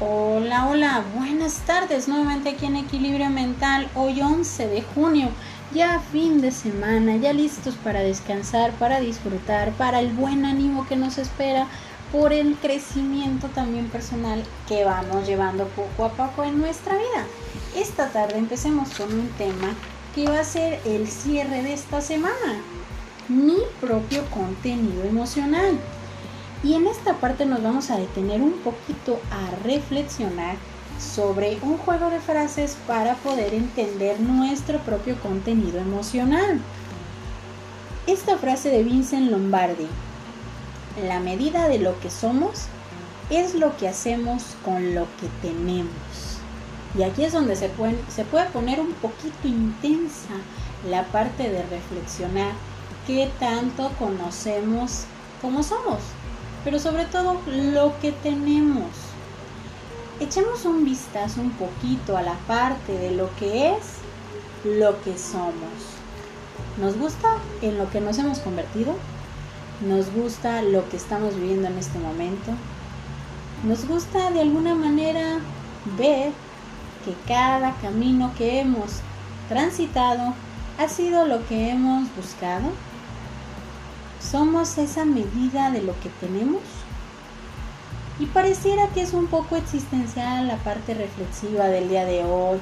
Hola, hola, buenas tardes nuevamente aquí en Equilibrio Mental, hoy 11 de junio, ya fin de semana, ya listos para descansar, para disfrutar, para el buen ánimo que nos espera, por el crecimiento también personal que vamos llevando poco a poco en nuestra vida. Esta tarde empecemos con un tema que va a ser el cierre de esta semana, mi propio contenido emocional. Y en esta parte nos vamos a detener un poquito a reflexionar sobre un juego de frases para poder entender nuestro propio contenido emocional. Esta frase de Vincent Lombardi, la medida de lo que somos es lo que hacemos con lo que tenemos. Y aquí es donde se puede, poner un poquito intensa la parte de reflexionar qué tanto conocemos cómo somos pero sobre todo lo que tenemos. Echemos un vistazo un poquito a la parte de lo que es lo que somos. ¿Nos gusta en lo que nos hemos convertido? ¿Nos gusta lo que estamos viviendo en este momento? ¿Nos gusta de alguna manera ver que cada camino que hemos transitado ha sido lo que hemos buscado? ¿Somos esa medida de lo que tenemos? Y pareciera que es un poco existencial la parte reflexiva del día de hoy.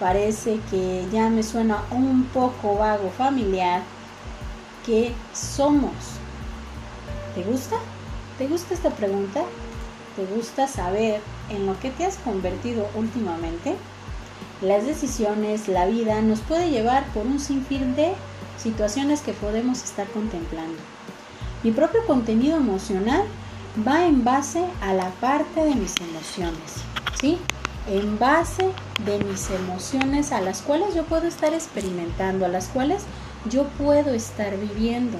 Parece que ya me suena un poco vago familiar. ¿Qué somos? ¿Te gusta? ¿Te gusta esta pregunta? ¿Te gusta saber en lo que te has convertido últimamente? Las decisiones, la vida nos puede llevar por un sinfín de situaciones que podemos estar contemplando. Mi propio contenido emocional va en base a la parte de mis emociones, ¿sí? En base de mis emociones a las cuales yo puedo estar experimentando, a las cuales yo puedo estar viviendo.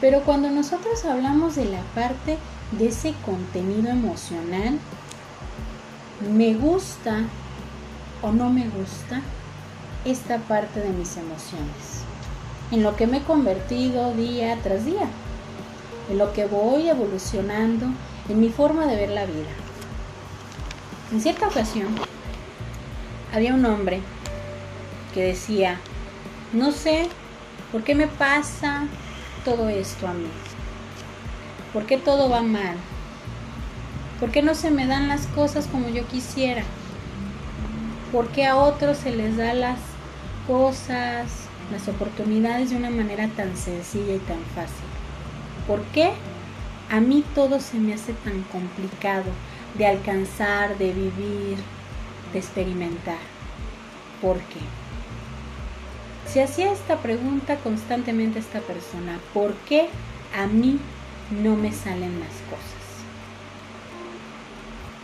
Pero cuando nosotros hablamos de la parte de ese contenido emocional, me gusta o no me gusta esta parte de mis emociones, en lo que me he convertido día tras día en lo que voy evolucionando en mi forma de ver la vida. En cierta ocasión, había un hombre que decía, no sé por qué me pasa todo esto a mí, por qué todo va mal, por qué no se me dan las cosas como yo quisiera, por qué a otros se les da las cosas, las oportunidades de una manera tan sencilla y tan fácil. ¿Por qué a mí todo se me hace tan complicado de alcanzar, de vivir, de experimentar? ¿Por qué? Se hacía esta pregunta constantemente esta persona, ¿por qué a mí no me salen las cosas?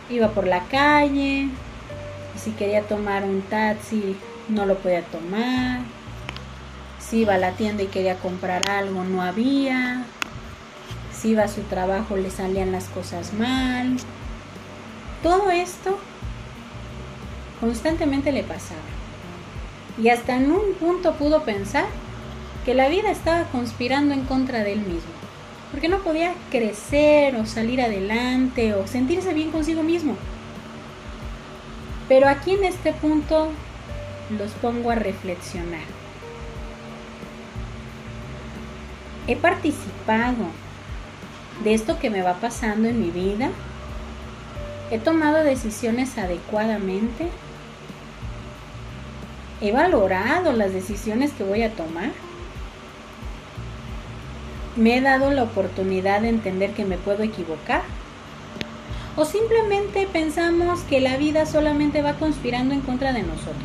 Iba por la calle si quería tomar un taxi no lo podía tomar. Si iba a la tienda y quería comprar algo no había iba a su trabajo le salían las cosas mal. Todo esto constantemente le pasaba. Y hasta en un punto pudo pensar que la vida estaba conspirando en contra de él mismo. Porque no podía crecer o salir adelante o sentirse bien consigo mismo. Pero aquí en este punto los pongo a reflexionar. He participado de esto que me va pasando en mi vida? ¿He tomado decisiones adecuadamente? ¿He valorado las decisiones que voy a tomar? ¿Me he dado la oportunidad de entender que me puedo equivocar? ¿O simplemente pensamos que la vida solamente va conspirando en contra de nosotros?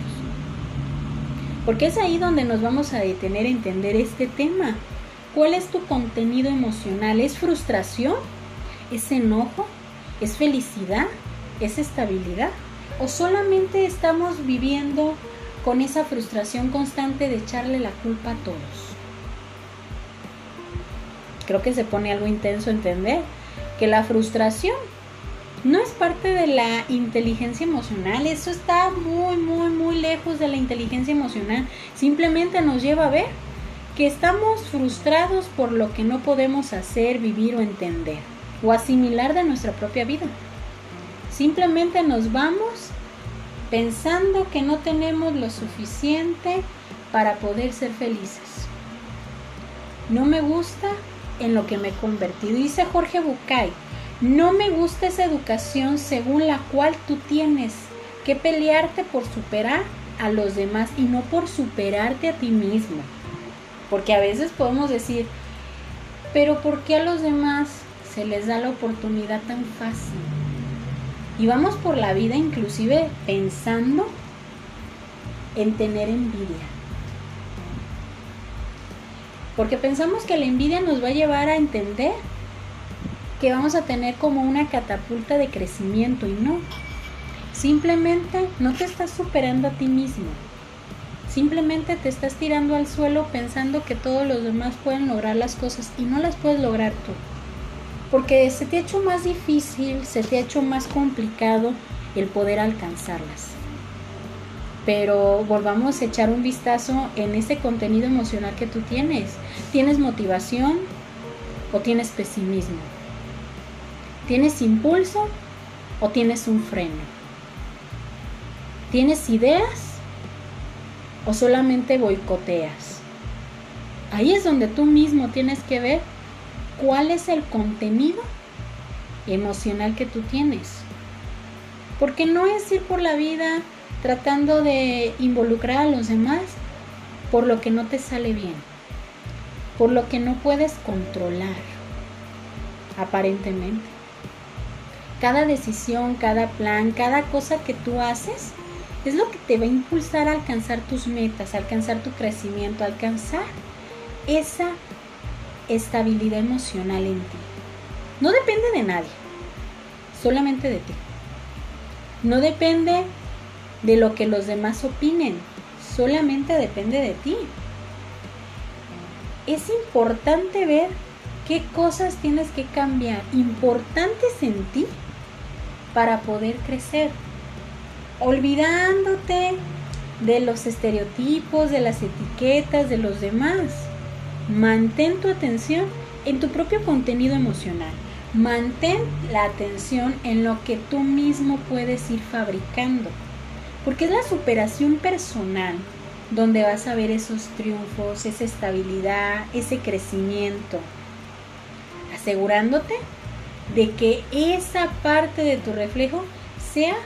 Porque es ahí donde nos vamos a detener a entender este tema. ¿Cuál es tu contenido emocional? ¿Es frustración? ¿Es enojo? ¿Es felicidad? ¿Es estabilidad? ¿O solamente estamos viviendo con esa frustración constante de echarle la culpa a todos? Creo que se pone algo intenso entender que la frustración no es parte de la inteligencia emocional, eso está muy, muy, muy lejos de la inteligencia emocional, simplemente nos lleva a ver que estamos frustrados por lo que no podemos hacer, vivir o entender o asimilar de nuestra propia vida. Simplemente nos vamos pensando que no tenemos lo suficiente para poder ser felices. No me gusta en lo que me he convertido. Dice Jorge Bucay, no me gusta esa educación según la cual tú tienes que pelearte por superar a los demás y no por superarte a ti mismo. Porque a veces podemos decir, pero ¿por qué a los demás se les da la oportunidad tan fácil? Y vamos por la vida inclusive pensando en tener envidia. Porque pensamos que la envidia nos va a llevar a entender que vamos a tener como una catapulta de crecimiento y no. Simplemente no te estás superando a ti mismo. Simplemente te estás tirando al suelo pensando que todos los demás pueden lograr las cosas y no las puedes lograr tú porque se te ha hecho más difícil, se te ha hecho más complicado el poder alcanzarlas. Pero volvamos a echar un vistazo en ese contenido emocional que tú tienes. ¿Tienes motivación o tienes pesimismo? ¿Tienes impulso o tienes un freno? ¿Tienes ideas o solamente boicoteas? Ahí es donde tú mismo tienes que ver cuál es el contenido emocional que tú tienes. Porque no es ir por la vida tratando de involucrar a los demás por lo que no te sale bien, por lo que no puedes controlar, aparentemente. Cada decisión, cada plan, cada cosa que tú haces es lo que te va a impulsar a alcanzar tus metas, a alcanzar tu crecimiento, a alcanzar esa estabilidad emocional en ti. No depende de nadie, solamente de ti. No depende de lo que los demás opinen, solamente depende de ti. Es importante ver qué cosas tienes que cambiar, importantes en ti, para poder crecer, olvidándote de los estereotipos, de las etiquetas de los demás Mantén tu atención en tu propio contenido emocional. Mantén la atención en lo que tú mismo puedes ir fabricando. Porque es la superación personal donde vas a ver esos triunfos, esa estabilidad, ese crecimiento. Asegurándote de que esa parte de tu reflejo sea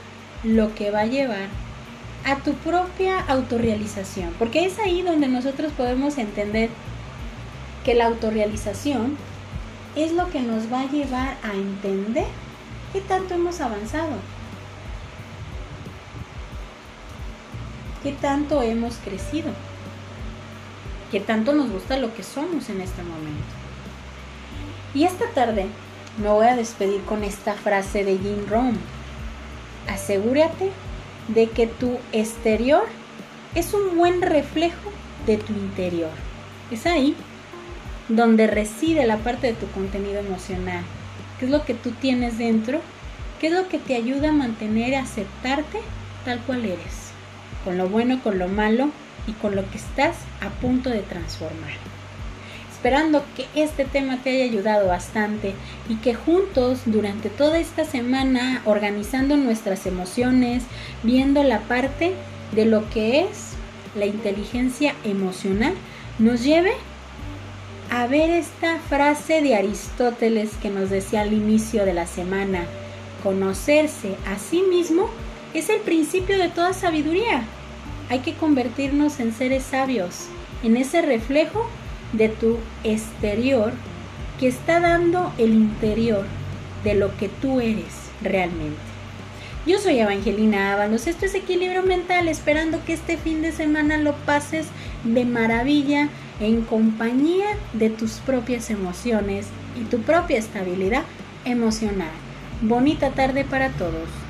lo que va a llevar a tu propia autorrealización. Porque es ahí donde nosotros podemos entender que la autorrealización es lo que nos va a llevar a entender qué tanto hemos avanzado, qué tanto hemos crecido, qué tanto nos gusta lo que somos en este momento. Y esta tarde me voy a despedir con esta frase de Jim Rohn. Asegúrate de que tu exterior es un buen reflejo de tu interior. Es ahí donde reside la parte de tu contenido emocional. ¿Qué es lo que tú tienes dentro? ¿Qué es lo que te ayuda a mantener y aceptarte tal cual eres? Con lo bueno, con lo malo y con lo que estás a punto de transformar. Esperando que este tema te haya ayudado bastante y que juntos durante toda esta semana organizando nuestras emociones, viendo la parte de lo que es la inteligencia emocional, nos lleve a ver esta frase de Aristóteles que nos decía al inicio de la semana. Conocerse a sí mismo es el principio de toda sabiduría. Hay que convertirnos en seres sabios, en ese reflejo de tu exterior que está dando el interior de lo que tú eres realmente. Yo soy Evangelina Ábalos, esto es Equilibrio Mental, esperando que este fin de semana lo pases de maravilla en compañía de tus propias emociones y tu propia estabilidad emocional. Bonita tarde para todos.